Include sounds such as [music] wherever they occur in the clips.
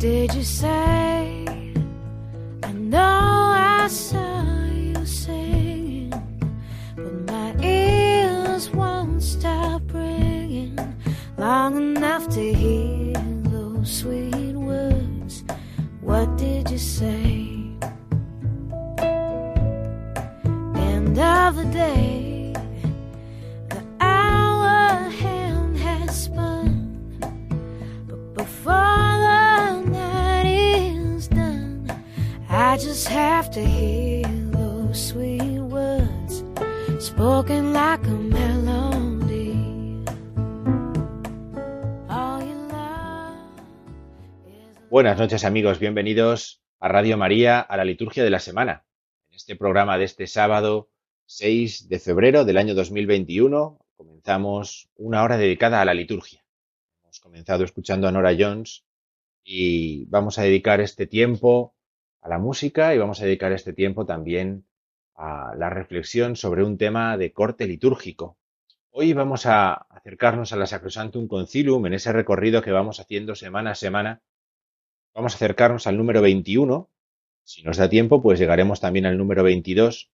Did you say? I know I saw you singing, but my ears won't stop ringing long enough to hear Buenas noches amigos, bienvenidos a Radio María, a la liturgia de la semana. En este programa de este sábado 6 de febrero del año 2021 comenzamos una hora dedicada a la liturgia. Hemos comenzado escuchando a Nora Jones y vamos a dedicar este tiempo a la música y vamos a dedicar este tiempo también a la reflexión sobre un tema de corte litúrgico. Hoy vamos a acercarnos a la Sacrosantum Concilium en ese recorrido que vamos haciendo semana a semana Vamos a acercarnos al número 21. Si nos da tiempo, pues llegaremos también al número 22.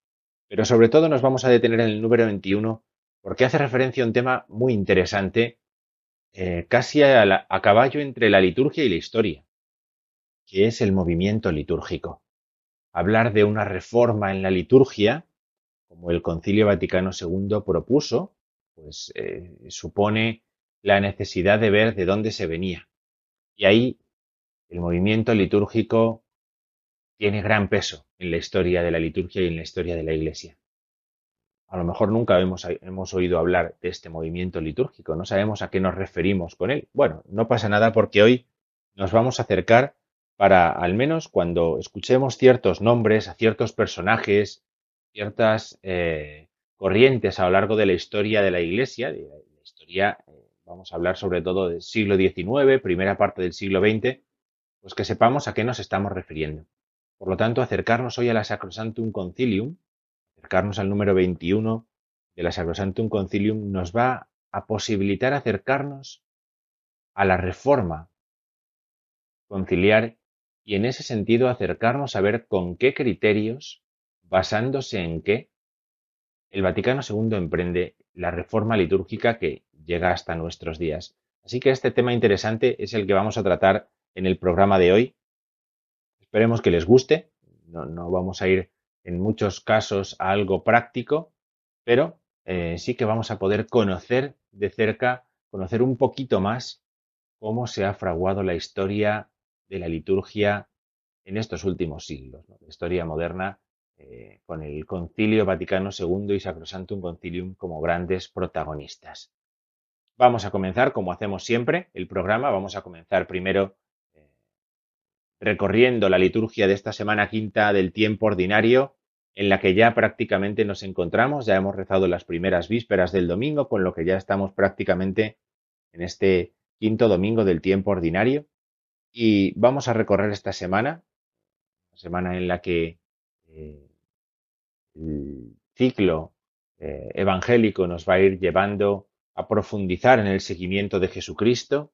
Pero sobre todo nos vamos a detener en el número 21 porque hace referencia a un tema muy interesante, eh, casi a, caballo entre la liturgia y la historia, que es el movimiento litúrgico. Hablar de una reforma en la liturgia, como el Concilio Vaticano II propuso, pues eh, supone la necesidad de ver de dónde se venía. Y ahí el movimiento litúrgico tiene gran peso en la historia de la liturgia y en la historia de la Iglesia. A lo mejor nunca hemos, hemos oído hablar de este movimiento litúrgico, no sabemos a qué nos referimos con él. Bueno, no pasa nada porque hoy nos vamos a acercar para, al menos cuando escuchemos ciertos nombres, a ciertos personajes, ciertas eh, corrientes a lo largo de la historia de la Iglesia, de la historia, eh, vamos a hablar sobre todo del siglo XIX, primera parte del siglo XX, pues que sepamos a qué nos estamos refiriendo. Por lo tanto, acercarnos hoy a la Sacrosantum Concilium, acercarnos al número 21 de la Sacrosantum Concilium, nos va a posibilitar acercarnos a la reforma conciliar y en ese sentido acercarnos a ver con qué criterios, basándose en qué, el Vaticano II emprende la reforma litúrgica que llega hasta nuestros días. Así que este tema interesante es el que vamos a tratar en el programa de hoy. Esperemos que les guste. No, vamos a ir en muchos casos a algo práctico, pero eh, sí que vamos a poder conocer de cerca, conocer un poquito más cómo se ha fraguado la historia de la liturgia en estos últimos siglos, la historia moderna, eh, con el Concilio Vaticano II y Sacrosantum Concilium como grandes protagonistas. Vamos a comenzar, como hacemos siempre, el programa. Vamos a comenzar primero recorriendo la liturgia de esta semana quinta del tiempo ordinario, en la que ya prácticamente nos encontramos. Ya hemos rezado las primeras vísperas del domingo, con lo que ya estamos prácticamente en este quinto domingo del tiempo ordinario. Y vamos a recorrer esta semana, semana en la que eh, el ciclo eh, evangélico nos va a ir llevando a profundizar en el seguimiento de Jesucristo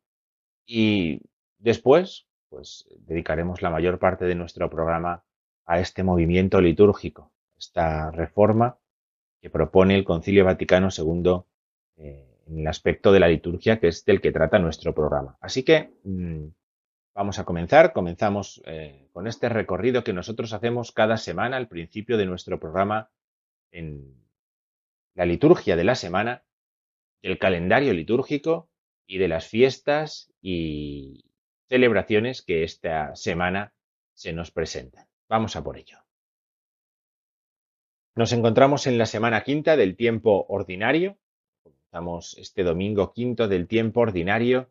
y después, pues dedicaremos la mayor parte de nuestro programa a este movimiento litúrgico, esta reforma que propone el Concilio Vaticano II eh, en el aspecto de la liturgia, que es del que trata nuestro programa. Así que mm, vamos a comenzar. Comenzamos eh, con este recorrido que nosotros hacemos cada semana al principio de nuestro programa en la liturgia de la semana, del calendario litúrgico y de las fiestas y celebraciones que esta semana se nos presentan. Vamos a por ello. Nos encontramos en la semana quinta del tiempo ordinario. Comenzamos este domingo quinto del tiempo ordinario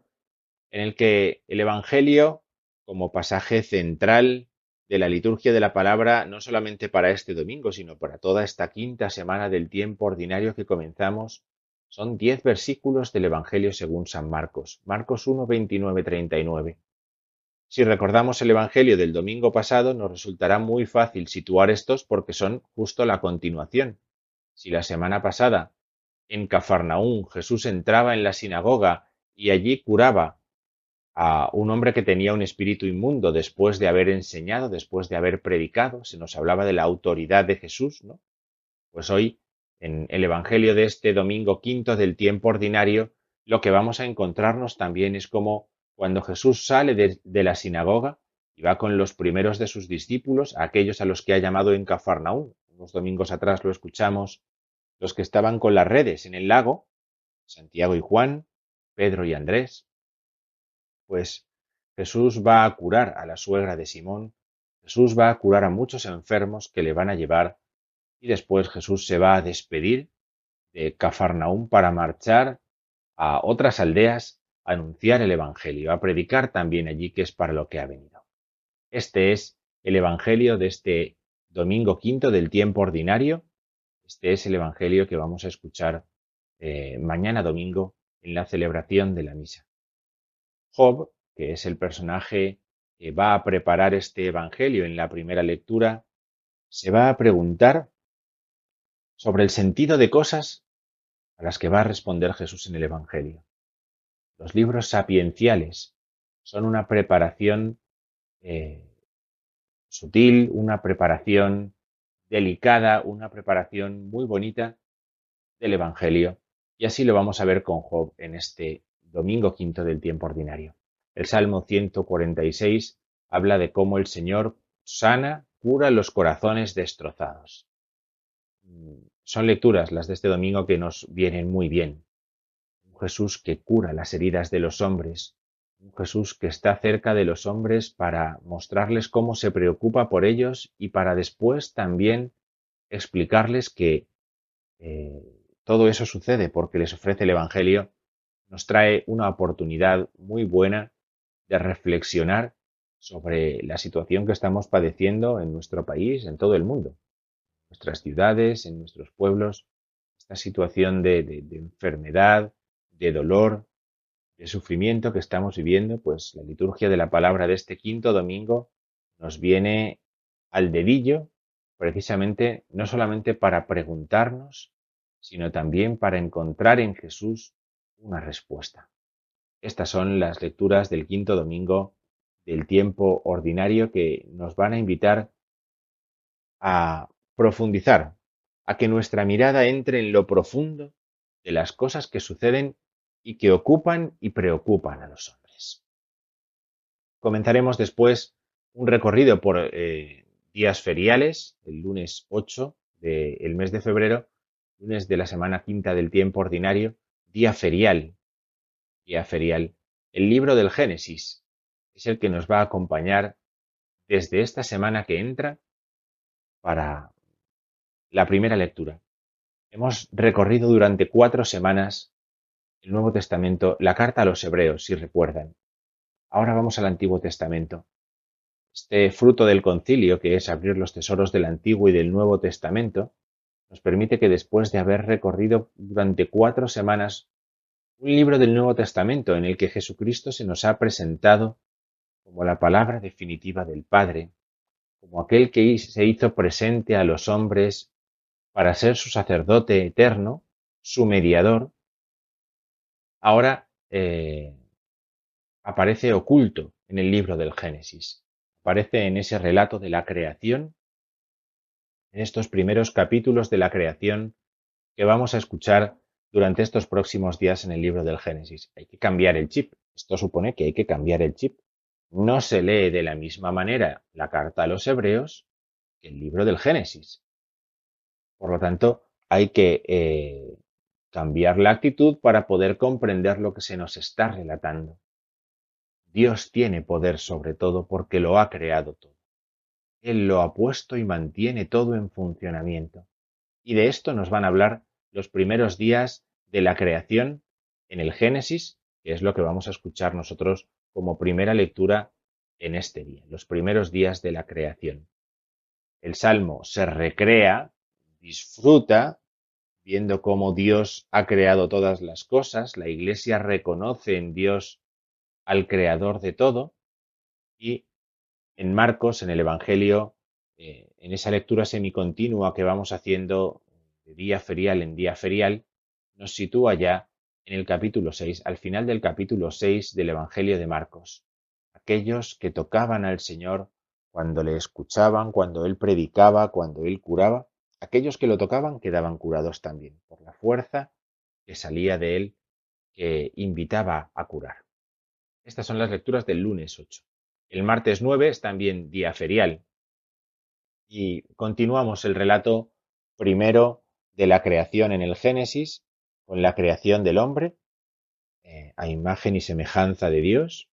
en el que el Evangelio, como pasaje central de la liturgia de la palabra, no solamente para este domingo, sino para toda esta quinta semana del tiempo ordinario que comenzamos, son diez versículos del Evangelio según San Marcos. Marcos 1, 29, 39. Si recordamos el Evangelio del domingo pasado, nos resultará muy fácil situar estos porque son justo la continuación. Si la semana pasada, en Cafarnaún, Jesús entraba en la sinagoga y allí curaba a un hombre que tenía un espíritu inmundo después de haber enseñado, después de haber predicado, se nos hablaba de la autoridad de Jesús, ¿no? Pues hoy, en el Evangelio de este domingo quinto del tiempo ordinario, lo que vamos a encontrarnos también es como cuando Jesús sale de, la sinagoga y va con los primeros de sus discípulos, aquellos a los que ha llamado en Cafarnaún, unos domingos atrás lo escuchamos, los que estaban con las redes en el lago, Santiago y Juan, Pedro y Andrés, pues Jesús va a curar a la suegra de Simón, Jesús va a curar a muchos enfermos que le van a llevar y después Jesús se va a despedir de Cafarnaún para marchar a otras aldeas anunciar el Evangelio, a predicar también allí que es para lo que ha venido. Este es el Evangelio de este domingo quinto del tiempo ordinario. Este es el Evangelio que vamos a escuchar eh, mañana domingo en la celebración de la misa. Job, que es el personaje que va a preparar este Evangelio en la primera lectura, se va a preguntar sobre el sentido de cosas a las que va a responder Jesús en el Evangelio. Los libros sapienciales son una preparación eh, sutil, una preparación delicada, una preparación muy bonita del Evangelio. Y así lo vamos a ver con Job en este domingo quinto del tiempo ordinario. El Salmo 146 habla de cómo el Señor sana, cura los corazones destrozados. Son lecturas las de este domingo que nos vienen muy bien. Jesús que cura las heridas de los hombres, un Jesús que está cerca de los hombres para mostrarles cómo se preocupa por ellos y para después también explicarles que eh, todo eso sucede porque les ofrece el Evangelio, nos trae una oportunidad muy buena de reflexionar sobre la situación que estamos padeciendo en nuestro país, en todo el mundo, en nuestras ciudades, en nuestros pueblos, esta situación de enfermedad, de dolor, de sufrimiento que estamos viviendo, pues la liturgia de la palabra de este quinto domingo nos viene al dedillo, precisamente no solamente para preguntarnos, sino también para encontrar en Jesús una respuesta. Estas son las lecturas del quinto domingo del tiempo ordinario que nos van a invitar a profundizar, a que nuestra mirada entre en lo profundo de las cosas que suceden y que ocupan y preocupan a los hombres. Comenzaremos después un recorrido por eh, días feriales, el lunes 8 del mes de febrero, lunes de la semana quinta del tiempo ordinario, día ferial, día ferial. El libro del Génesis es el que nos va a acompañar desde esta semana que entra para la primera lectura. Hemos recorrido durante cuatro semanas el Nuevo Testamento, la carta a los hebreos, si recuerdan. Ahora vamos al Antiguo Testamento. Este fruto del concilio, que es abrir los tesoros del Antiguo y del Nuevo Testamento, nos permite que después de haber recorrido durante cuatro semanas un libro del Nuevo Testamento en el que Jesucristo se nos ha presentado como la palabra definitiva del Padre, como aquel que se hizo presente a los hombres para ser su sacerdote eterno, su mediador, ahora eh, aparece oculto en el libro del Génesis. Aparece en ese relato de la creación en estos primeros capítulos de la creación que vamos a escuchar durante estos próximos días en el libro del Génesis. Hay que cambiar el chip. Esto supone que hay que cambiar el chip. No se lee de la misma manera la carta a los hebreos que el libro del Génesis. Por lo tanto, hay que eh, cambiar la actitud para poder comprender lo que se nos está relatando. Dios tiene poder sobre todo porque lo ha creado todo. Él lo ha puesto y mantiene todo en funcionamiento. Y de esto nos van a hablar los primeros días de la creación en el Génesis, que es lo que vamos a escuchar nosotros como primera lectura en este día, los primeros días de la creación. El Salmo se recrea, disfruta, viendo cómo Dios ha creado todas las cosas, la Iglesia reconoce en Dios al Creador de todo, y en Marcos, en el Evangelio, eh, en esa lectura semicontinua que vamos haciendo de día ferial en día ferial, nos sitúa ya en el capítulo 6, al final del capítulo 6 del Evangelio de Marcos. Aquellos que tocaban al Señor cuando le escuchaban, cuando Él predicaba, cuando Él curaba, aquellos que lo tocaban quedaban curados también, por la fuerza que salía de Él, que invitaba a curar. Estas son las lecturas del lunes 8. El martes 9 es también día ferial. Y continuamos el relato primero de la creación en el Génesis, con la creación del hombre, eh, a imagen y semejanza de Dios,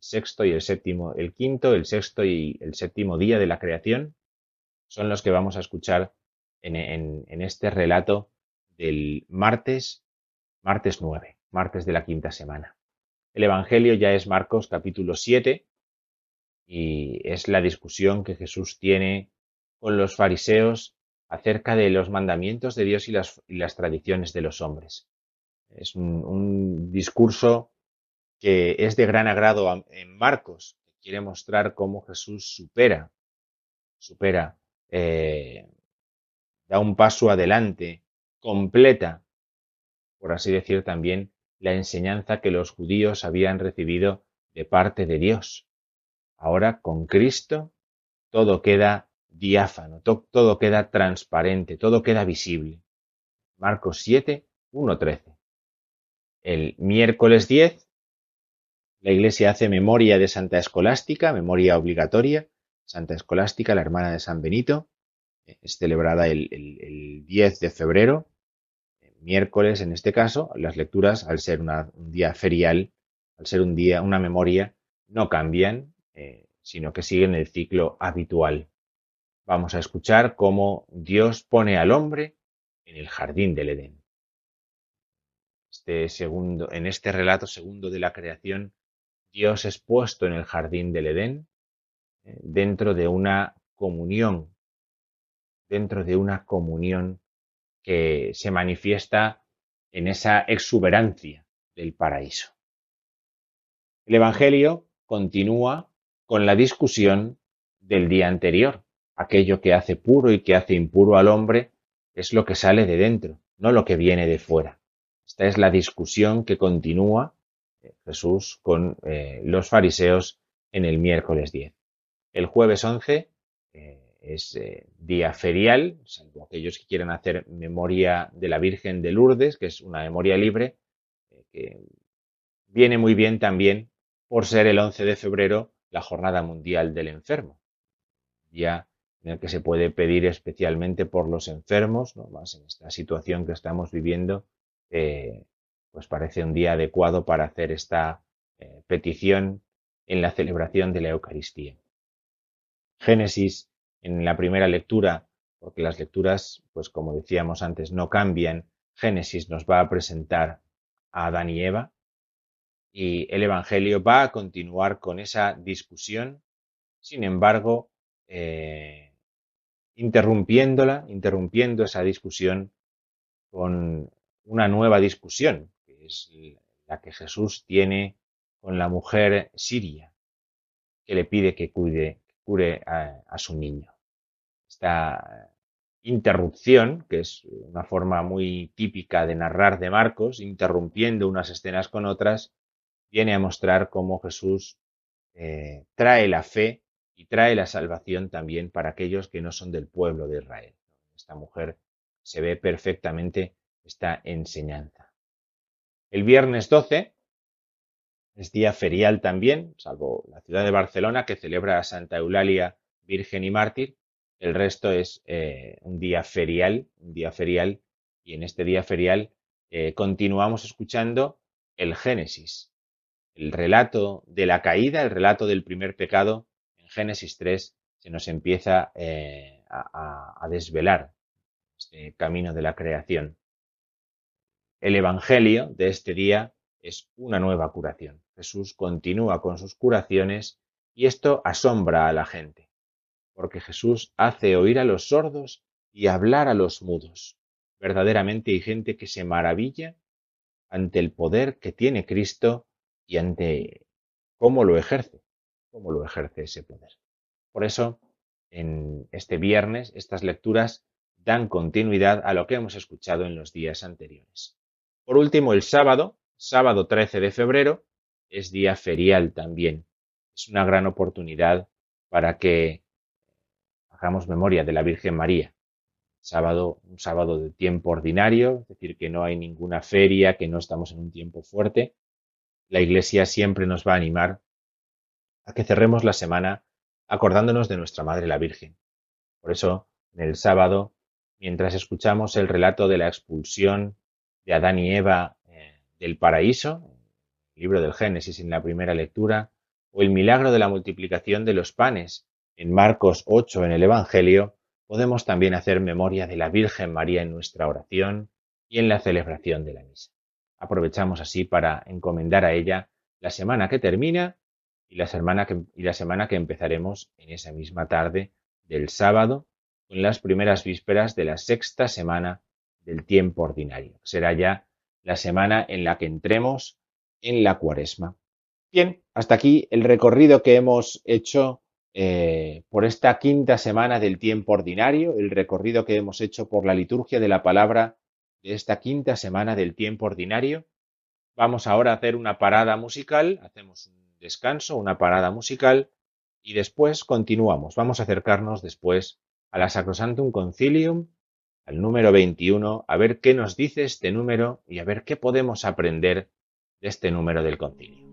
sexto y el séptimo, el quinto, el sexto y el séptimo día de la creación, son los que vamos a escuchar en, este relato del martes, martes 9, martes de la quinta semana. El Evangelio ya es Marcos capítulo 7 y es la discusión que Jesús tiene con los fariseos acerca de los mandamientos de Dios y las, y las tradiciones de los hombres. Es un, un, discurso que es de gran agrado en Marcos, que quiere mostrar cómo Jesús supera, supera, eh, da un paso adelante, completa, por así decir también, la enseñanza que los judíos habían recibido de parte de Dios. Ahora, con Cristo, todo queda diáfano, to todo queda transparente, todo queda visible. Marcos 7, 1, 13. El miércoles 10, la Iglesia hace memoria de Santa Escolástica, memoria obligatoria. Santa Escolástica, la hermana de San Benito, es celebrada el, el, el 10 de febrero, miércoles en este caso. Las lecturas, al ser un día ferial, al ser un día, una memoria, no cambian, eh, sino que siguen el ciclo habitual. Vamos a escuchar cómo Dios pone al hombre en el jardín del Edén. Este segundo, en este relato segundo de la creación, Dios es puesto en el jardín del Edén eh, dentro de una comunión, dentro de una comunión que se manifiesta en esa exuberancia del paraíso. El Evangelio continúa con la discusión del día anterior, aquello que hace puro y que hace impuro al hombre es lo que sale de dentro, no lo que viene de fuera. Esta es la discusión que continúa eh, Jesús con eh, los fariseos en el miércoles 10. El jueves 11 eh, es eh, día ferial, salvo aquellos que quieran hacer memoria de la Virgen de Lourdes, que es una memoria libre, eh, que viene muy bien también por ser el 11 de febrero la Jornada Mundial del Enfermo. Día en el que se puede pedir especialmente por los enfermos, ¿no? más en esta situación que estamos viviendo, pues parece un día adecuado para hacer esta petición en la celebración de la Eucaristía. Génesis en la primera lectura, porque las lecturas, pues como decíamos antes, no cambian. Génesis nos va a presentar a Adán y Eva y el Evangelio va a continuar con esa discusión, sin embargo, eh, interrumpiéndola, interrumpiendo esa discusión con una nueva discusión, que es la que Jesús tiene con la mujer siria, que le pide que cuide, cure a, su niño. Esta interrupción, que es una forma muy típica de narrar de Marcos, interrumpiendo unas escenas con otras, viene a mostrar cómo Jesús eh, trae la fe y trae la salvación también para aquellos que no son del pueblo de Israel. Esta mujer se ve perfectamente esta enseñanza. El viernes 12 es día ferial también, salvo la ciudad de Barcelona que celebra a Santa Eulalia Virgen y Mártir. El resto es eh, un día ferial, un día ferial, y en este día ferial eh, continuamos escuchando el Génesis, el relato de la caída, el relato del primer pecado. En Génesis 3 se nos empieza eh, a, a desvelar este camino de la creación. El Evangelio de este día es una nueva curación. Jesús continúa con sus curaciones y esto asombra a la gente, porque Jesús hace oír a los sordos y hablar a los mudos. Verdaderamente hay gente que se maravilla ante el poder que tiene Cristo y ante cómo lo ejerce, cómo lo ejerce ese poder. Por eso, en este viernes, estas lecturas dan continuidad a lo que hemos escuchado en los días anteriores. Por último, el sábado, sábado 13 de febrero, es día ferial también. Es una gran oportunidad para que hagamos memoria de la Virgen María. Sábado, un sábado de tiempo ordinario, es decir, que no hay ninguna feria, que no estamos en un tiempo fuerte. La Iglesia siempre nos va a animar a que cerremos la semana acordándonos de nuestra Madre la Virgen. Por eso, en el sábado, mientras escuchamos el relato de la expulsión de Adán y Eva eh, del paraíso, libro del Génesis en la primera lectura, o el milagro de la multiplicación de los panes en Marcos 8 en el Evangelio, podemos también hacer memoria de la Virgen María en nuestra oración y en la celebración de la misa. Aprovechamos así para encomendar a ella la semana que termina y la semana que, y la semana que empezaremos en esa misma tarde del sábado, con las primeras vísperas de la sexta semana del tiempo ordinario. Será ya la semana en la que entremos en la cuaresma. Bien, hasta aquí el recorrido que hemos hecho eh, por esta quinta semana del tiempo ordinario, el recorrido que hemos hecho por la liturgia de la palabra de esta quinta semana del tiempo ordinario. Vamos ahora a hacer una parada musical, hacemos un descanso, una parada musical y después continuamos. Vamos a acercarnos después a la Sacrosantum Concilium, al número 21, a ver qué nos dice este número y a ver qué podemos aprender de este número del concilio.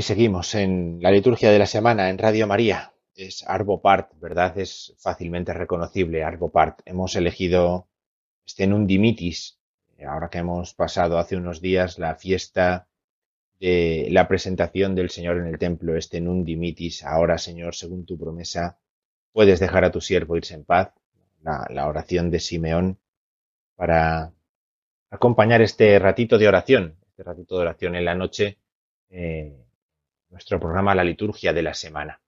Aquí seguimos en la liturgia de la semana en Radio María. Es Arbo Part, ¿verdad? Es fácilmente reconocible Arbo Part. Hemos elegido este Nundimitis, ahora que hemos pasado hace unos días la fiesta de la presentación del Señor en el templo, este Nundimitis. Ahora, Señor, según tu promesa, puedes dejar a tu siervo irse en paz. La, la oración de Simeón para acompañar este ratito de oración, este ratito de oración en la noche. Eh, nuestro programa La Liturgia de la Semana.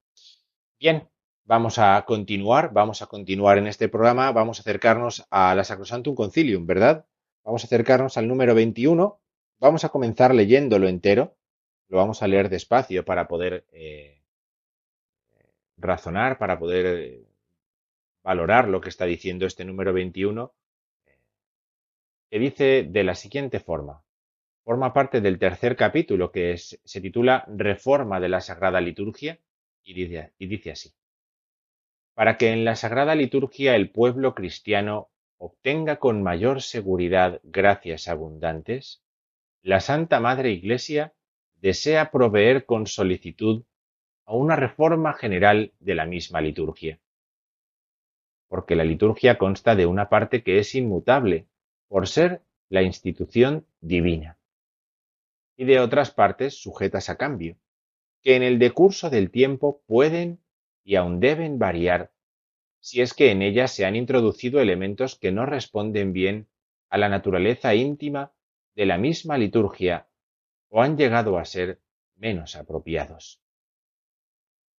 Bien, vamos a continuar, vamos a continuar en este programa, vamos a acercarnos a la Sacrosantum Concilium, ¿verdad? Vamos a acercarnos al número 21, vamos a comenzar leyéndolo entero, lo vamos a leer despacio para poder eh, razonar, para poder eh, valorar lo que está diciendo este número 21, que dice de la siguiente forma, Forma parte del tercer capítulo que se titula Reforma de la Sagrada Liturgia y dice así. Para que en la Sagrada Liturgia el pueblo cristiano obtenga con mayor seguridad gracias abundantes, la Santa Madre Iglesia desea proveer con solicitud a una reforma general de la misma liturgia. porque la liturgia consta de una parte que es inmutable, por ser la institución divina, y de otras partes sujetas a cambio, que en el decurso del tiempo pueden y aun deben variar si es que en ellas se han introducido elementos que no responden bien a la naturaleza íntima de la misma liturgia o han llegado a ser menos apropiados.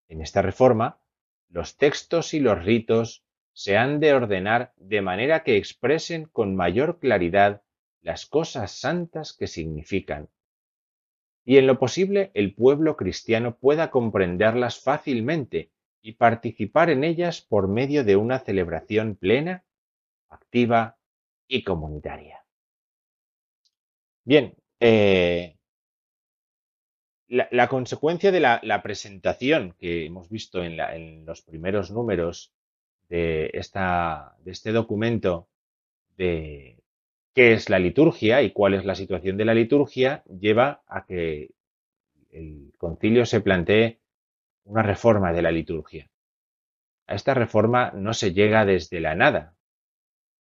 En esta reforma, los textos y los ritos se han de ordenar de manera que expresen con mayor claridad las cosas santas que significan, y en lo posible el pueblo cristiano pueda comprenderlas fácilmente y participar en ellas por medio de una celebración plena, activa y comunitaria. Bien, eh, la, consecuencia de la, presentación que hemos visto en, los primeros números de, esta, de este documento de qué es la liturgia y cuál es la situación de la liturgia lleva a que el concilio se plantee una reforma de la liturgia. A esta reforma no se llega desde la nada.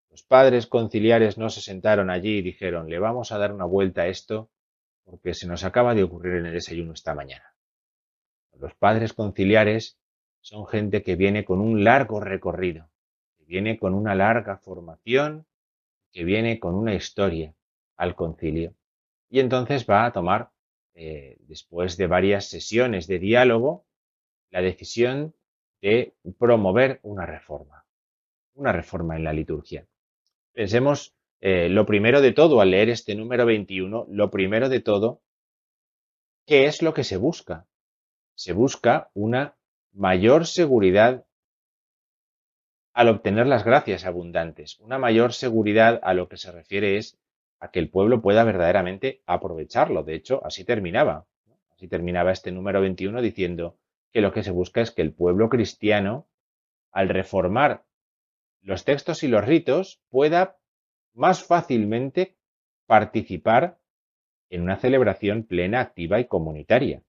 Los padres conciliares no se sentaron allí y dijeron, le vamos a dar una vuelta a esto porque se nos acaba de ocurrir en el desayuno esta mañana. Los padres conciliares son gente que viene con un largo recorrido, que viene con una larga formación, que viene con una historia al concilio. Y entonces va a tomar, eh, después de varias sesiones de diálogo, la decisión de promover una reforma, una reforma en la liturgia. Pensemos eh, lo primero de todo, al leer este número 21, lo primero de todo, ¿qué es lo que se busca? Se busca una mayor seguridad al obtener las gracias abundantes. Una mayor seguridad a lo que se refiere es a que el pueblo pueda verdaderamente aprovecharlo. De hecho, así terminaba. Así terminaba este número 21 diciendo que lo que se busca es que el pueblo cristiano, al reformar los textos y los ritos, pueda más fácilmente participar en una celebración plena, activa y comunitaria.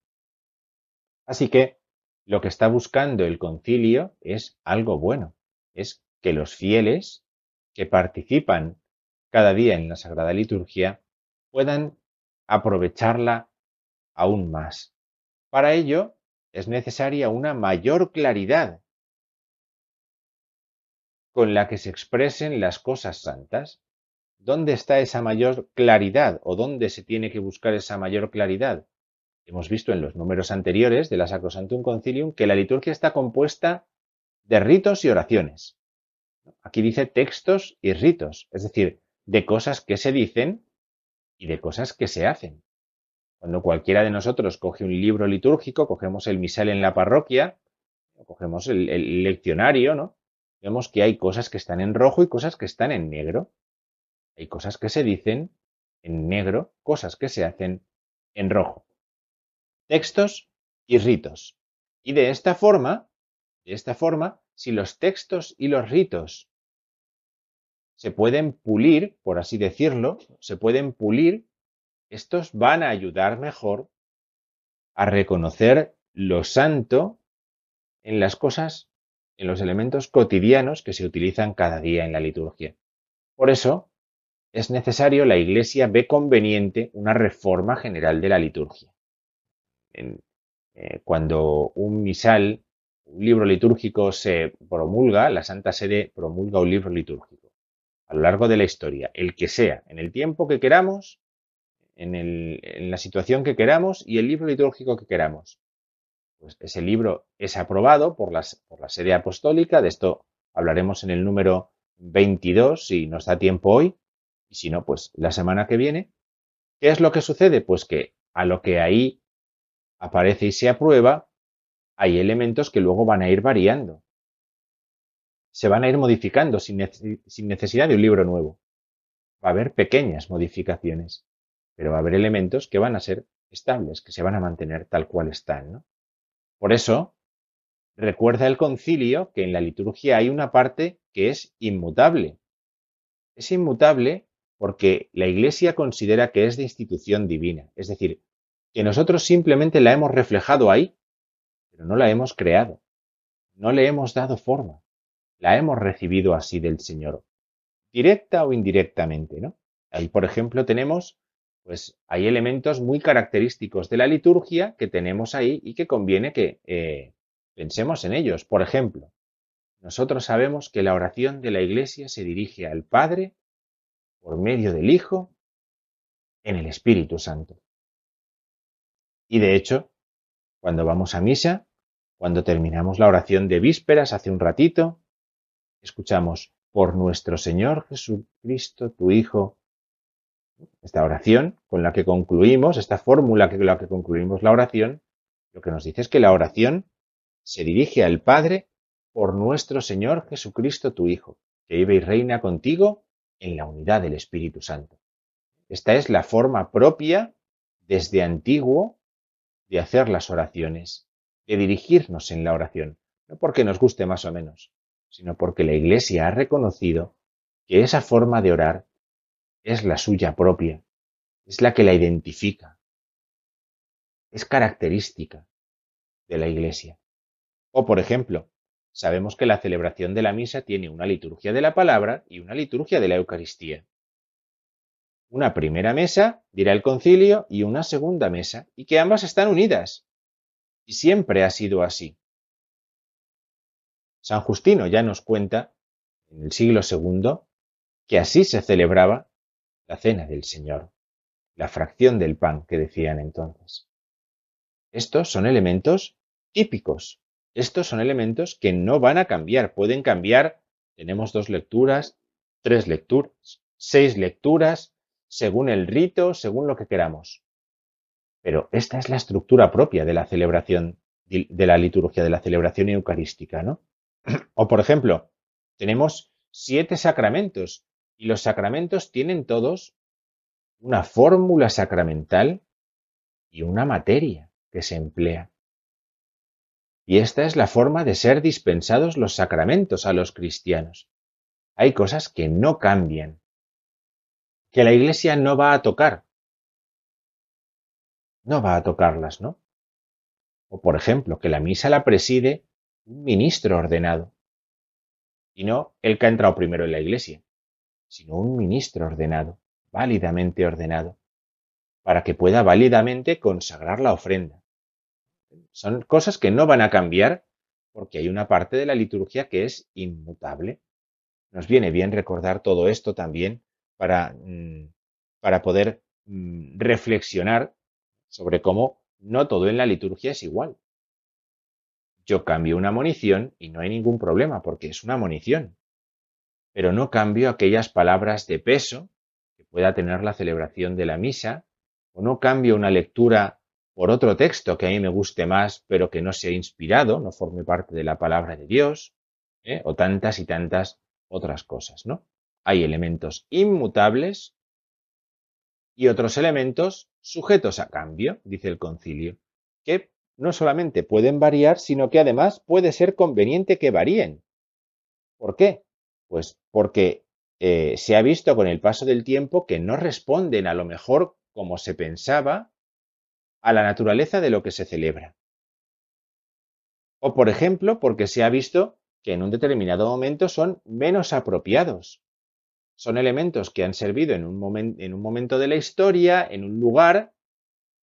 Así que lo que está buscando el concilio es algo bueno, es que los fieles que participan cada día en la Sagrada Liturgia puedan aprovecharla aún más. Para ello es necesaria una mayor claridad con la que se expresen las cosas santas ¿Dónde está esa mayor claridad o dónde se tiene que buscar esa mayor claridad? Hemos visto en los números anteriores de la Sacrosantum Concilium que la liturgia está compuesta de ritos y oraciones. Aquí dice textos y ritos, es decir, de cosas que se dicen y de cosas que se hacen. Cuando cualquiera de nosotros coge un libro litúrgico, cogemos el misal en la parroquia, cogemos el, el leccionario, ¿no? Vemos que hay cosas que están en rojo y cosas que están en negro. Hay cosas que se dicen en negro, cosas que se hacen en rojo. Textos y ritos. Y de esta forma, de esta forma, si los textos y los ritos se pueden pulir, por así decirlo, se pueden pulir, estos van a ayudar mejor a reconocer lo santo en las cosas, en los elementos cotidianos que se utilizan cada día en la liturgia. Por eso, es necesario, la Iglesia ve conveniente una reforma general de la liturgia. Eh, cuando un misal, un libro litúrgico se promulga, la Santa Sede promulga un libro litúrgico. A lo largo de la historia, el que sea, en el tiempo que queramos, en, la situación que queramos y el libro litúrgico que queramos. Pues ese libro es aprobado por, por la sede apostólica, de esto hablaremos en el número 22 si nos da tiempo hoy, y si no, pues la semana que viene. ¿Qué es lo que sucede? Pues que a lo que ahí aparece y se aprueba, hay elementos que luego van a ir variando. Se van a ir modificando sin, necesidad de un libro nuevo. Va a haber pequeñas modificaciones, pero va a haber elementos que van a ser estables, que se van a mantener tal cual están. Por eso, recuerda el concilio que en la liturgia hay una parte que es inmutable. Es inmutable porque la Iglesia considera que es de institución divina, es decir, que nosotros simplemente la hemos reflejado ahí, pero no la hemos creado, no le hemos dado forma. la hemos recibido así del Señor, directa o indirectamente, ¿no? Ahí, por ejemplo, tenemos, pues hay elementos muy característicos de la liturgia que tenemos ahí y que conviene que eh, pensemos en ellos. Por ejemplo, nosotros sabemos que la oración de la Iglesia se dirige al Padre por medio del Hijo en el Espíritu Santo. Y de hecho, cuando vamos a misa, cuando terminamos la oración de vísperas hace un ratito, escuchamos por nuestro Señor Jesucristo, tu Hijo, esta oración con la que concluimos, esta fórmula con la que concluimos la oración, lo que nos dice es que la oración se dirige al Padre por nuestro Señor Jesucristo, tu Hijo, que vive y reina contigo en la unidad del Espíritu Santo. Esta es la forma propia, desde antiguo, de hacer las oraciones, de dirigirnos en la oración, no porque nos guste más o menos, sino porque la Iglesia ha reconocido que esa forma de orar es la suya propia, es la que la identifica, es característica de la Iglesia. O, por ejemplo, sabemos que la celebración de la misa tiene una liturgia de la palabra y una liturgia de la Eucaristía. Una primera mesa, dirá el concilio, y una segunda mesa, y que ambas están unidas. Y siempre ha sido así. San Justino ya nos cuenta, en el siglo II, que así se celebraba la cena del Señor, la fracción del pan que decían entonces. Estos son elementos típicos, estos son elementos que no van a cambiar, pueden cambiar, tenemos dos lecturas, tres lecturas, seis lecturas, según el rito, según lo que queramos. Pero esta es la estructura propia de la celebración, de la liturgia, de la celebración eucarística, ¿no? [clears throat] O por ejemplo, tenemos siete sacramentos y los sacramentos tienen todos una fórmula sacramental y una materia que se emplea. Y esta es la forma de ser dispensados los sacramentos a los cristianos. Hay cosas que no cambian, que la Iglesia no va a tocar. No va a tocarlas, ¿no? O por ejemplo, que la misa la preside un ministro ordenado. Y no el que ha entrado primero en la Iglesia sino un ministro ordenado, válidamente ordenado, para que pueda válidamente consagrar la ofrenda. Son cosas que no van a cambiar porque hay una parte de la liturgia que es inmutable. Nos viene bien recordar todo esto también para, mm, para poder mm, reflexionar sobre cómo no todo en la liturgia es igual. Yo cambio una munición y no hay ningún problema porque es una munición pero no cambio aquellas palabras de peso que pueda tener la celebración de la misa, o no cambio una lectura por otro texto que a mí me guste más, pero que no sea inspirado, no forme parte de la palabra de Dios, ¿eh? o tantas y tantas otras cosas, ¿no? Hay elementos inmutables y otros elementos sujetos a cambio, dice el concilio, que no solamente pueden variar, sino que además puede ser conveniente que varíen. ¿Por qué? Pues porque eh, se ha visto con el paso del tiempo que no responden a lo mejor como se pensaba a la naturaleza de lo que se celebra. O por ejemplo, porque se ha visto que en un determinado momento son menos apropiados. Son elementos que han servido en un, en un momento de la historia, en un lugar,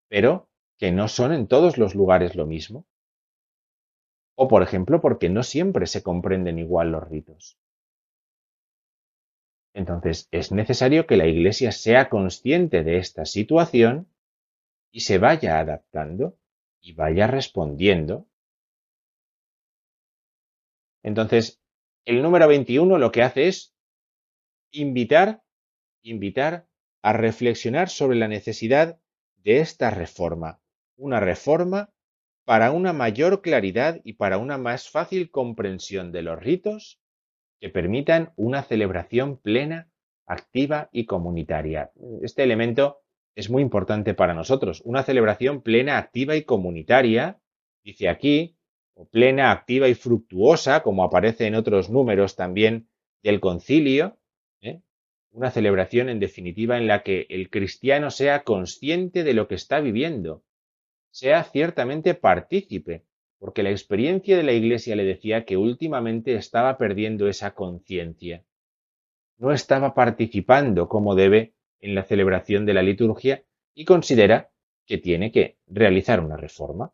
pero que no son en todos los lugares lo mismo. O por ejemplo, porque no siempre se comprenden igual los ritos. Entonces, es necesario que la Iglesia sea consciente de esta situación y se vaya adaptando y vaya respondiendo. Entonces, el número 21 lo que hace es invitar, invitar a reflexionar sobre la necesidad de esta reforma, una reforma para una mayor claridad y para una más fácil comprensión de los ritos que permitan una celebración plena, activa y comunitaria. Este elemento es muy importante para nosotros. Una celebración plena, activa y comunitaria, dice aquí, o plena, activa y fructuosa, como aparece en otros números también del concilio. Una celebración, en definitiva, en la que el cristiano sea consciente de lo que está viviendo, sea ciertamente partícipe, porque la experiencia de la Iglesia le decía que últimamente estaba perdiendo esa conciencia. No estaba participando como debe en la celebración de la liturgia y considera que tiene que realizar una reforma.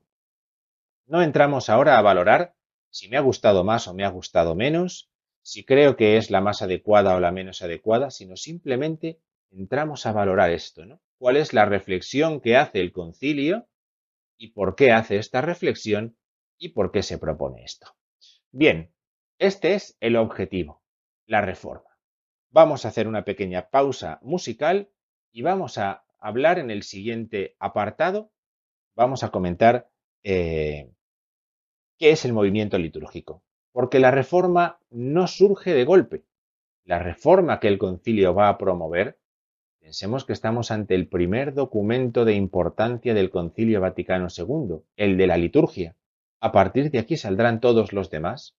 No entramos ahora a valorar si me ha gustado más o me ha gustado menos, si creo que es la más adecuada o la menos adecuada, sino simplemente entramos a valorar esto, ¿no? ¿Cuál es la reflexión que hace el concilio y por qué hace esta reflexión y por qué se propone esto? Bien, este es el objetivo, la reforma. Vamos a hacer una pequeña pausa musical y vamos a hablar en el siguiente apartado, vamos a comentar eh, qué es el movimiento litúrgico. Porque la reforma no surge de golpe. La reforma que el concilio va a promover, pensemos que estamos ante el primer documento de importancia del concilio Vaticano II, el de la liturgia. A partir de aquí saldrán todos los demás.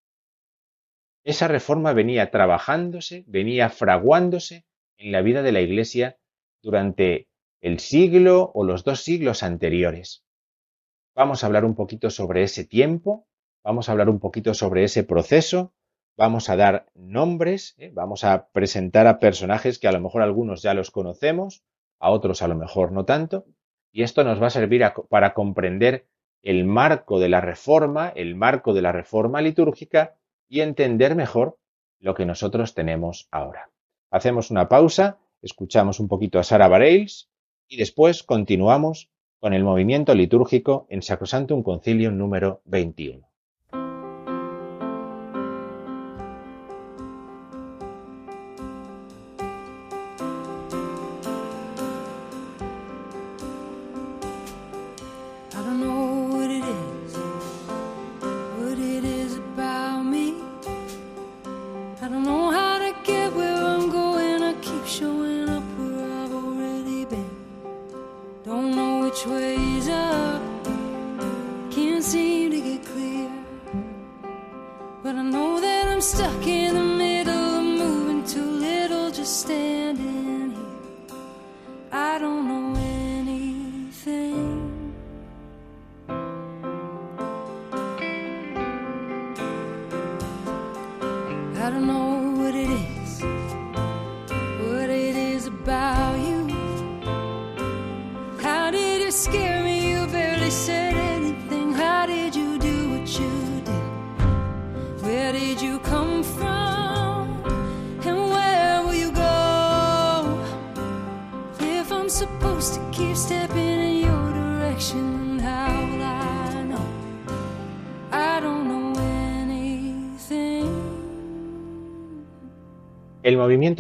Esa reforma venía trabajándose, venía fraguándose en la vida de la Iglesia durante el siglo o los dos siglos anteriores. Vamos a hablar un poquito sobre ese tiempo, vamos a hablar un poquito sobre ese proceso, vamos a dar nombres, ¿eh? vamos a presentar a personajes que a lo mejor algunos ya los conocemos, a otros a lo mejor no tanto, y esto nos va a servir para comprender el marco de la reforma, el marco de la reforma litúrgica y entender mejor lo que nosotros tenemos ahora. Hacemos una pausa, escuchamos un poquito a Sara Bareilles y después continuamos con el movimiento litúrgico en Sacrosantum Concilium número 21.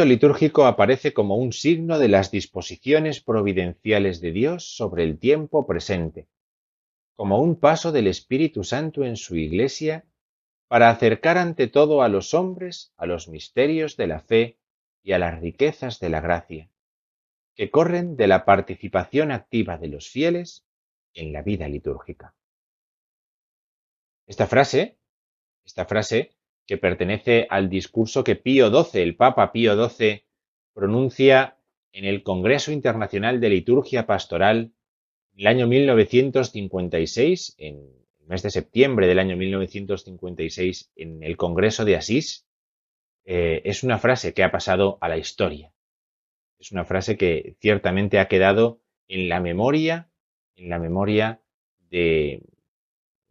Litúrgico aparece como un signo de las disposiciones providenciales de Dios sobre el tiempo presente, como un paso del Espíritu Santo en su Iglesia para acercar ante todo a los hombres a los misterios de la fe y a las riquezas de la gracia, que corren de la participación activa de los fieles en la vida litúrgica. Esta frase, esta frase que pertenece al discurso que Pío XII, el Papa Pío XII, pronuncia en el Congreso Internacional de Liturgia Pastoral en el año 1956, en el mes de septiembre del año 1956, en el Congreso de Asís, eh, es una frase que ha pasado a la historia. Es una frase que ciertamente ha quedado en la memoria, en la memoria de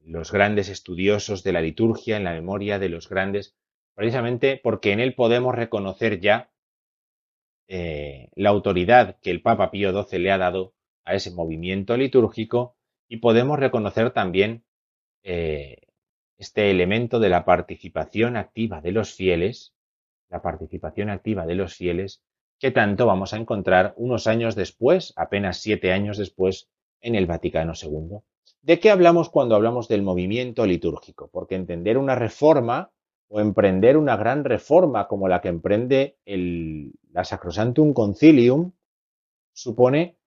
los grandes estudiosos de la liturgia, en la memoria de los grandes, precisamente porque en él podemos reconocer ya eh, la autoridad que el Papa Pío XII le ha dado a ese movimiento litúrgico y podemos reconocer también eh, este elemento de la participación activa de los fieles, la participación activa de los fieles, que tanto vamos a encontrar unos años después, apenas siete años después, en el Vaticano II. ¿De qué hablamos cuando hablamos del movimiento litúrgico? Porque entender una reforma o emprender una gran reforma como la que emprende el, la Sacrosantum Concilium supone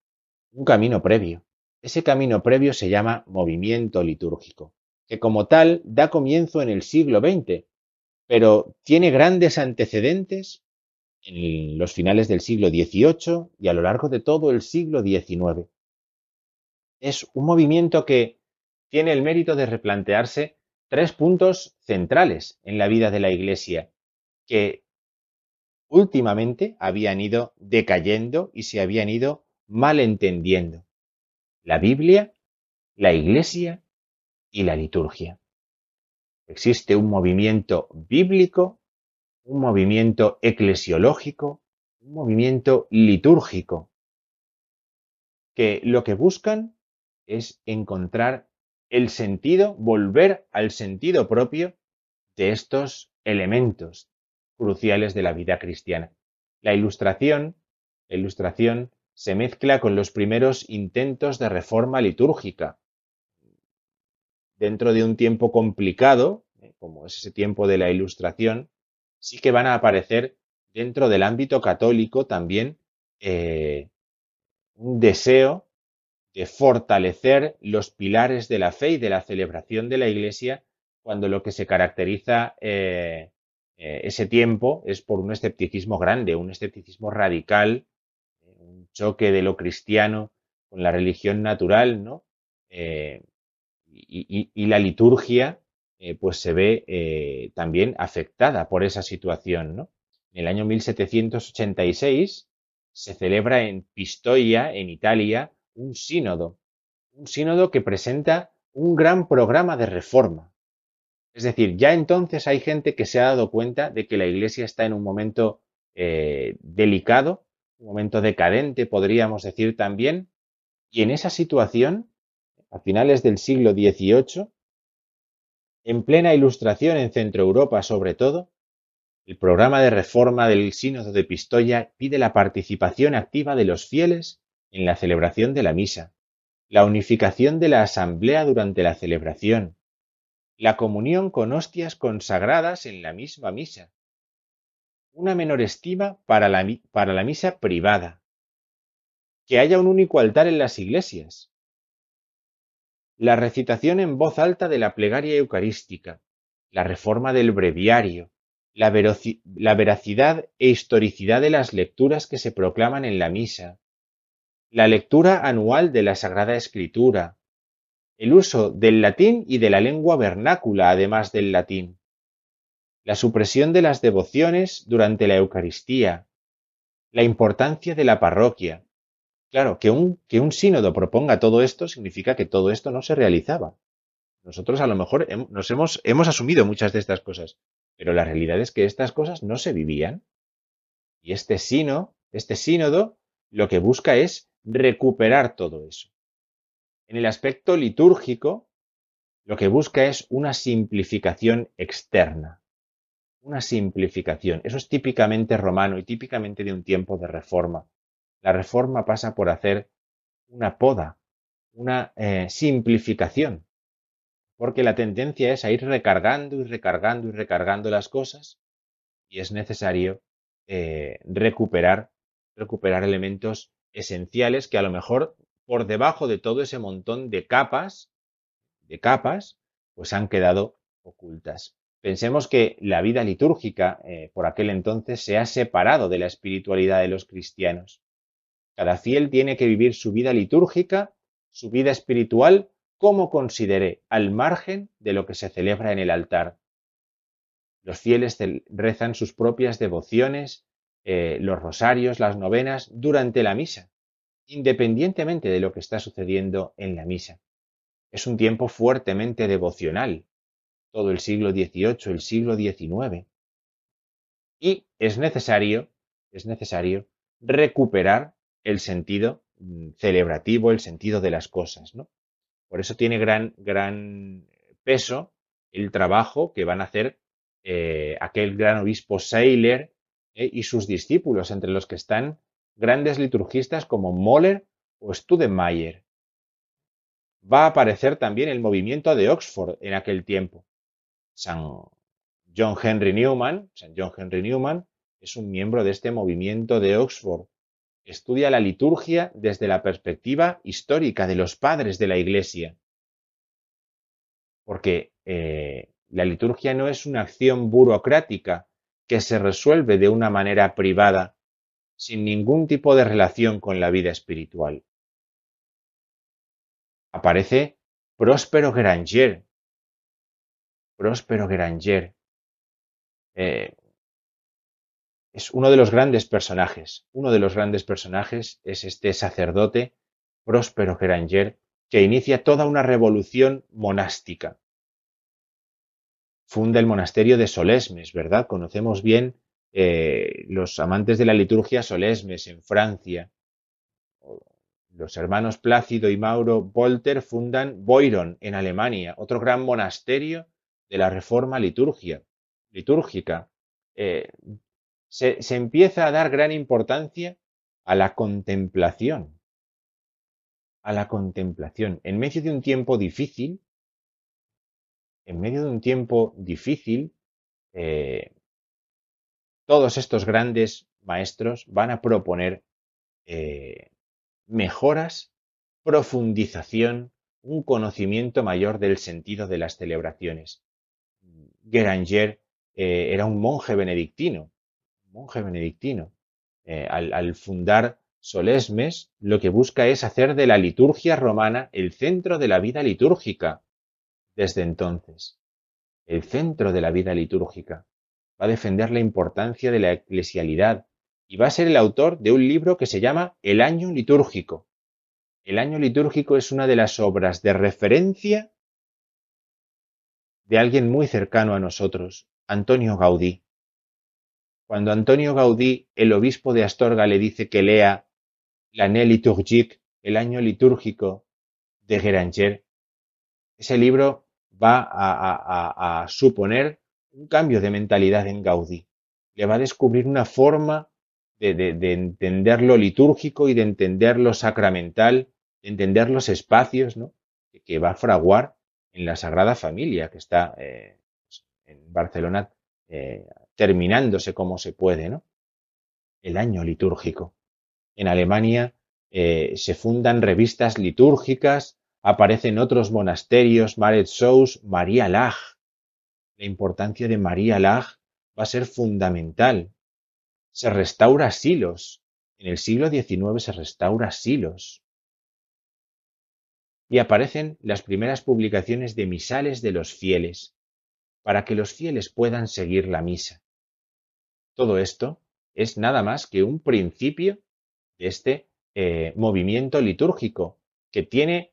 un camino previo. Ese camino previo se llama movimiento litúrgico, que como tal da comienzo en el siglo XX, pero tiene grandes antecedentes en los finales del siglo XVIII y a lo largo de todo el siglo XIX. Es un movimiento que tiene el mérito de replantearse tres puntos centrales en la vida de la Iglesia que últimamente habían ido decayendo y se habían ido malentendiendo. La Biblia, la Iglesia y la liturgia. Existe un movimiento bíblico, un movimiento eclesiológico, un movimiento litúrgico, que lo que buscan es encontrar el sentido, volver al sentido propio de estos elementos cruciales de la vida cristiana. La ilustración, ilustración se mezcla con los primeros intentos de reforma litúrgica. Dentro de un tiempo complicado, eh, como es ese tiempo de la ilustración, sí que van a aparecer dentro del ámbito católico también eh, un deseo de fortalecer los pilares de la fe y de la celebración de la Iglesia, cuando lo que se caracteriza eh, eh, ese tiempo es por un escepticismo grande, un escepticismo radical, un choque de lo cristiano con la religión natural, ¿no? y, la liturgia, pues se ve también afectada por esa situación, ¿no? En el año 1786 se celebra en Pistoia, en Italia, un sínodo, un sínodo que presenta un gran programa de reforma. Es decir, ya entonces hay gente que se ha dado cuenta de que la Iglesia está en un momento eh, delicado, un momento decadente, podríamos decir también, y en esa situación, a finales del siglo XVIII, en plena ilustración en Centro Europa sobre todo, el programa de reforma del Sínodo de Pistoia pide la participación activa de los fieles en la celebración de la misa, la unificación de la asamblea durante la celebración, la comunión con hostias consagradas en la misma misa, una menor estima para la, para la misa privada, que haya un único altar en las iglesias, la recitación en voz alta de la plegaria eucarística, la reforma del breviario, la, veracidad e historicidad de las lecturas que se proclaman en la misa, la lectura anual de la Sagrada Escritura, el uso del latín y de la lengua vernácula además del latín, la supresión de las devociones durante la Eucaristía, la importancia de la parroquia. Claro, que un, que un sínodo proponga todo esto significa que todo esto no se realizaba. Nosotros a lo mejor nos hemos, hemos asumido muchas de estas cosas, pero la realidad es que estas cosas no se vivían. Y este sino, este sínodo, lo que busca es recuperar todo eso. En el aspecto litúrgico, lo que busca es una simplificación externa. Una simplificación. Eso es típicamente romano y típicamente de un tiempo de reforma. La reforma pasa por hacer una poda, una eh, simplificación porque la tendencia es a ir recargando y recargando y recargando las cosas y es necesario eh, recuperar, recuperar elementos esenciales que a lo mejor por debajo de todo ese montón de capas, de capas, pues han quedado ocultas. Pensemos que la vida litúrgica eh, por aquel entonces se ha separado de la espiritualidad de los cristianos. Cada fiel tiene que vivir su vida litúrgica, su vida espiritual, como consideré, al margen de lo que se celebra en el altar. Los fieles rezan sus propias devociones, eh, los rosarios, las novenas, durante la misa, independientemente de lo que está sucediendo en la misa. Es un tiempo fuertemente devocional, todo el siglo XVIII, el siglo XIX. Y es necesario, es necesario recuperar el sentido mm, celebrativo, el sentido de las cosas, ¿no? Por eso tiene gran, gran peso el trabajo que van a hacer eh, aquel gran obispo Seiler eh, y sus discípulos, entre los que están grandes liturgistas como Moller o Studemeyer. Va a aparecer también el movimiento de Oxford en aquel tiempo. San John Henry Newman, San John Henry Newman es un miembro de este movimiento de Oxford estudia la liturgia desde la perspectiva histórica de los padres de la Iglesia. Porque eh, la liturgia no es una acción burocrática que se resuelve de una manera privada, sin ningún tipo de relación con la vida espiritual. Aparece Próspero Granger. Próspero Granger. Eh, es uno de los grandes personajes. Uno de los grandes personajes es este sacerdote, Próspero Granger, que inicia toda una revolución monástica. Funda el monasterio de Solesmes, ¿verdad? Conocemos bien eh, los amantes de la liturgia Solesmes en Francia. Los hermanos Plácido y Mauro Volter fundan Boiron en Alemania, otro gran monasterio de la reforma litúrgica. Eh, se empieza a dar gran importancia a la contemplación, a la contemplación. En medio de un tiempo difícil, en medio de un tiempo difícil, eh, todos estos grandes maestros van a proponer eh, mejoras, profundización, un conocimiento mayor del sentido de las celebraciones. Geranger eh, era un monje benedictino, monje benedictino. Al, al fundar Solesmes, lo que busca es hacer de la liturgia romana el centro de la vida litúrgica desde entonces. El centro de la vida litúrgica va a defender la importancia de la eclesialidad y va a ser el autor de un libro que se llama El año litúrgico. El año litúrgico es una de las obras de referencia de alguien muy cercano a nosotros, Antonio Gaudí. Cuando Antonio Gaudí, el obispo de Astorga, le dice que lea L'année liturgique, el año litúrgico de Geranger, ese libro va a, suponer un cambio de mentalidad en Gaudí. Le va a descubrir una forma de, de, entender lo litúrgico y de entender lo sacramental, de entender los espacios ¿no? que va a fraguar en la Sagrada Familia, que está eh, en Barcelona eh, terminándose como se puede, ¿no? El año litúrgico. En Alemania eh, se fundan revistas litúrgicas, aparecen otros monasterios, Maret Sous, María Lach, la importancia de María Lag va a ser fundamental. Se restaura Silos. En el siglo XIX se restaura Silos. Y aparecen las primeras publicaciones de misales de los fieles, para que los fieles puedan seguir la misa. Todo esto es nada más que un principio de este eh, movimiento litúrgico que tiene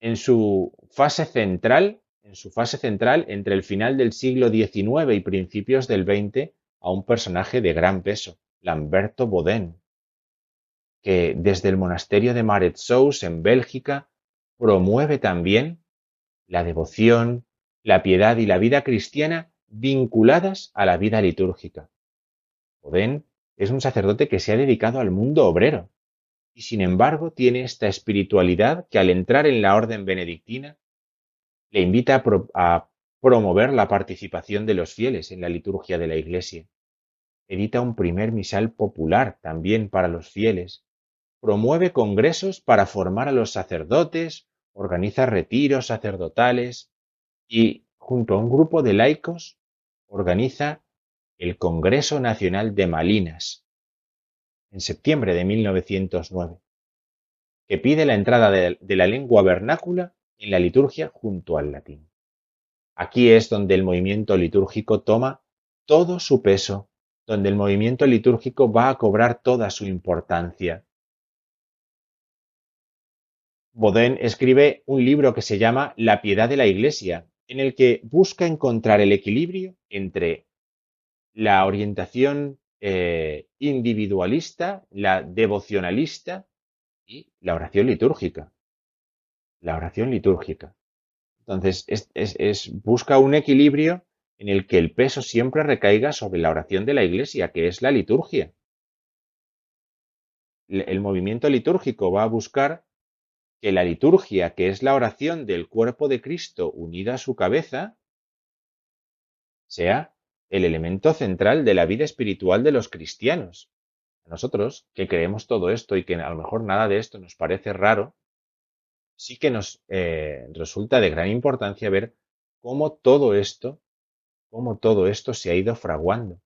en su fase central en su fase central entre el final del siglo XIX y principios del XX a un personaje de gran peso, Lamberto Baudin, que desde el monasterio de Maret-Sous en Bélgica promueve también la devoción, la piedad y la vida cristiana vinculadas a la vida litúrgica. Baudin es un sacerdote que se ha dedicado al mundo obrero y sin embargo tiene esta espiritualidad que al entrar en la orden benedictina le invita a, promover la participación de los fieles en la liturgia de la Iglesia. Edita un primer misal popular también para los fieles. Promueve congresos para formar a los sacerdotes, organiza retiros sacerdotales y, junto a un grupo de laicos, organiza el Congreso Nacional de Malinas en septiembre de 1909, que pide la entrada de, de la lengua vernácula en la liturgia junto al latín. Aquí es donde el movimiento litúrgico toma todo su peso, donde el movimiento litúrgico va a cobrar toda su importancia. Baudin escribe un libro que se llama La piedad de la Iglesia, en el que busca encontrar el equilibrio entre la orientación eh, individualista, la devocionalista y la oración litúrgica la oración litúrgica. Entonces, es, busca un equilibrio en el que el peso siempre recaiga sobre la oración de la Iglesia, que es la liturgia. El movimiento litúrgico va a buscar que la liturgia, que es la oración del cuerpo de Cristo unida a su cabeza, sea el elemento central de la vida espiritual de los cristianos. Nosotros, que creemos todo esto y que a lo mejor nada de esto nos parece raro, sí que nos eh, resulta de gran importancia ver cómo todo esto, cómo todo esto se ha ido fraguando.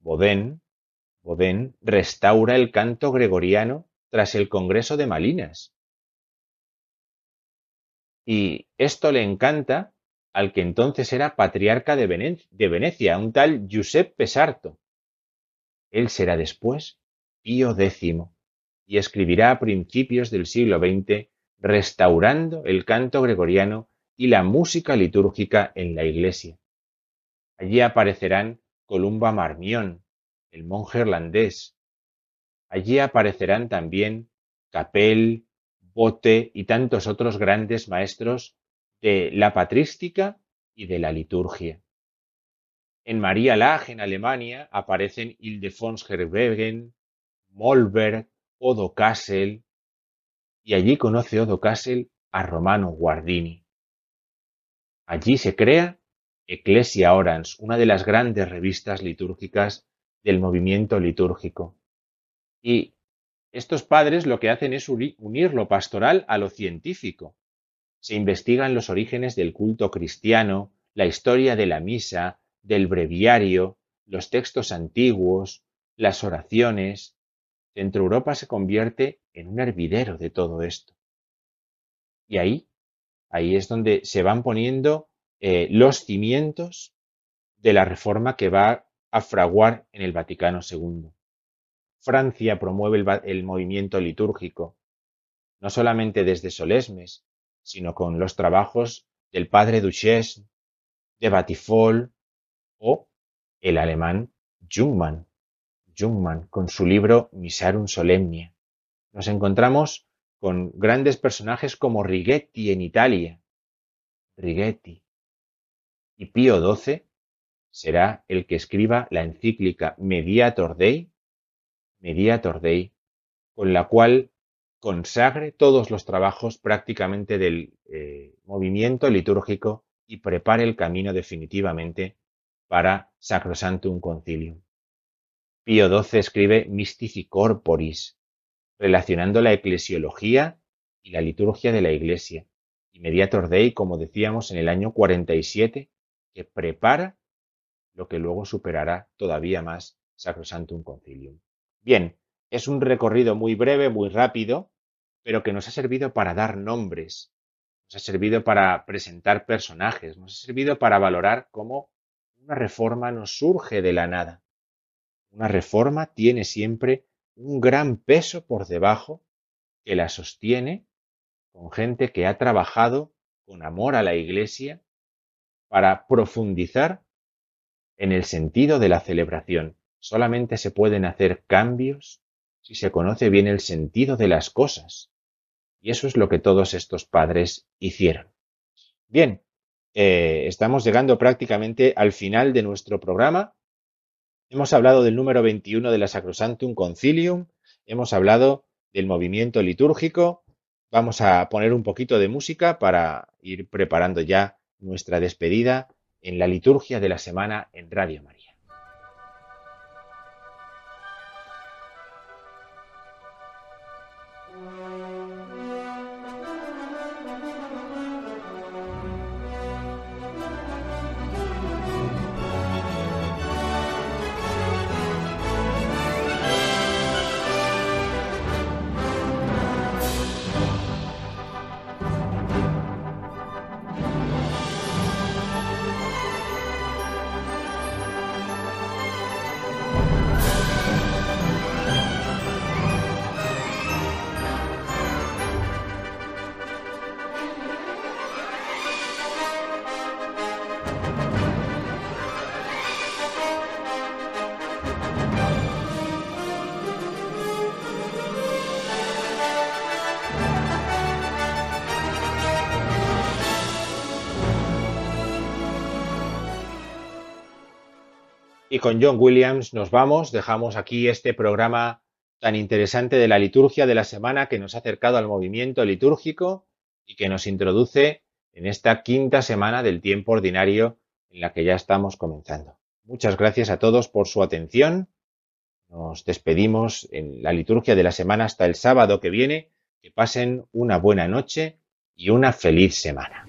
Bodén, Bodén restaura el canto gregoriano tras el Congreso de Malinas. Y esto le encanta al que entonces era patriarca de, Venecia, un tal Giuseppe Sarto. Él será después Pío X y escribirá a principios del siglo XX restaurando el canto gregoriano y la música litúrgica en la iglesia. Allí aparecerán Columba Marmión, el monje irlandés. Allí aparecerán también Capel, Bote y tantos otros grandes maestros de la patrística y de la liturgia. En María Lage, en Alemania, aparecen Ildefons Herwegen, Molberg, Odo Kassel, y allí conoce Odo Kassel a Romano Guardini. Allí se crea Ecclesia Orans, una de las grandes revistas litúrgicas del movimiento litúrgico. Y estos padres lo que hacen es unir lo pastoral a lo científico. Se investigan los orígenes del culto cristiano, la historia de la misa, del breviario, los textos antiguos, las oraciones. Centro Europa se convierte en un hervidero de todo esto. Y ahí Ahí es donde se van poniendo eh, los cimientos de la reforma que va a fraguar en el Vaticano II. Francia promueve el, movimiento litúrgico, no solamente desde Solesmes, sino con los trabajos del padre Duchesne, de Batifol o el alemán Jungmann, Jungmann con su libro Misarum Solemnia. Nos encontramos con grandes personajes como Righetti en Italia. Righetti. Y Pío XII será el que escriba la encíclica Mediator Dei, Mediator Dei, con la cual consagre todos los trabajos prácticamente del eh, movimiento litúrgico y prepare el camino definitivamente para Sacrosantum Concilium. Pío XII escribe Mystici Corporis, relacionando la eclesiología y la liturgia de la Iglesia, Mediator Dei, como decíamos, en el año 47, que prepara lo que luego superará todavía más Sacrosantum Concilium. Bien, es un recorrido muy breve, muy rápido, pero que nos ha servido para dar nombres, nos ha servido para presentar personajes, nos ha servido para valorar cómo una reforma no surge de la nada. Una reforma tiene siempre un gran peso por debajo que la sostiene con gente que ha trabajado con amor a la Iglesia para profundizar en el sentido de la celebración. Solamente se pueden hacer cambios si se conoce bien el sentido de las cosas. Y eso es lo que todos estos padres hicieron. Bien, eh, estamos llegando prácticamente al final de nuestro programa. Hemos hablado del número 21 de la Sacrosantum Concilium, hemos hablado del movimiento litúrgico. Vamos a poner un poquito de música para ir preparando ya nuestra despedida en la liturgia de la semana en Radio María. Con John Williams nos vamos, dejamos aquí este programa tan interesante de la liturgia de la semana que nos ha acercado al movimiento litúrgico y que nos introduce en esta quinta semana del tiempo ordinario en la que ya estamos comenzando. Muchas gracias a todos por su atención. Nos despedimos en la liturgia de la semana hasta el sábado que viene. Que pasen una buena noche y una feliz semana.